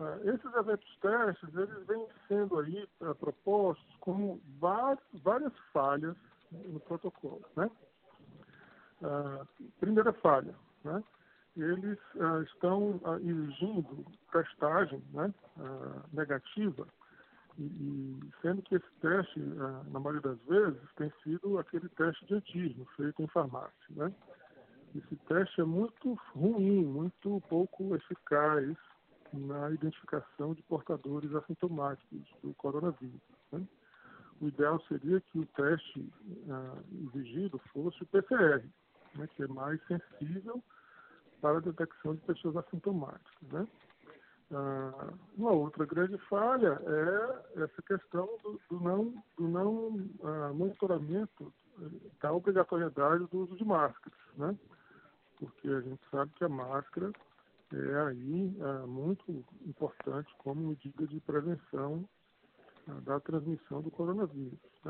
Uh, esses eventos testes, eles vêm sendo aí uh, propostos como várias, falhas no protocolo, né? Uh, primeira falha, né? Eles estão exigindo testagem né? negativa e, sendo que esse teste, na maioria das vezes, tem sido aquele teste de antígeno feito em farmácia, né? Esse teste é muito ruim, muito pouco eficaz na identificação de portadores assintomáticos do coronavírus. Né? O ideal seria que o teste ah, exigido fosse o PCR, né, que é mais sensível para a detecção de pessoas assintomáticas. Né? Ah, uma outra grande falha é essa questão do, do não, do não ah, monitoramento da obrigatoriedade do uso de máscaras, né? porque a gente sabe que a máscara é aí é, muito importante como medida de prevenção é, da transmissão do coronavírus. Né?